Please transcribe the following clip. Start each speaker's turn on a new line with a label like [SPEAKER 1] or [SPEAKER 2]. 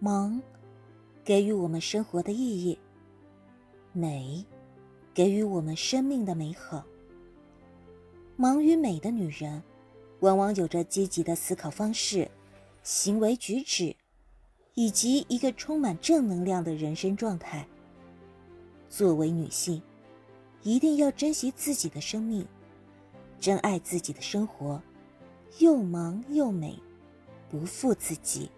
[SPEAKER 1] 忙给予我们生活的意义美给予我们生命的美好。忙与美的女人往往有着积极的思考方式行为举止以及一个充满正能量的人生状态。作为女性一定要珍惜自己的生命珍爱自己的生活又忙又美不负自己。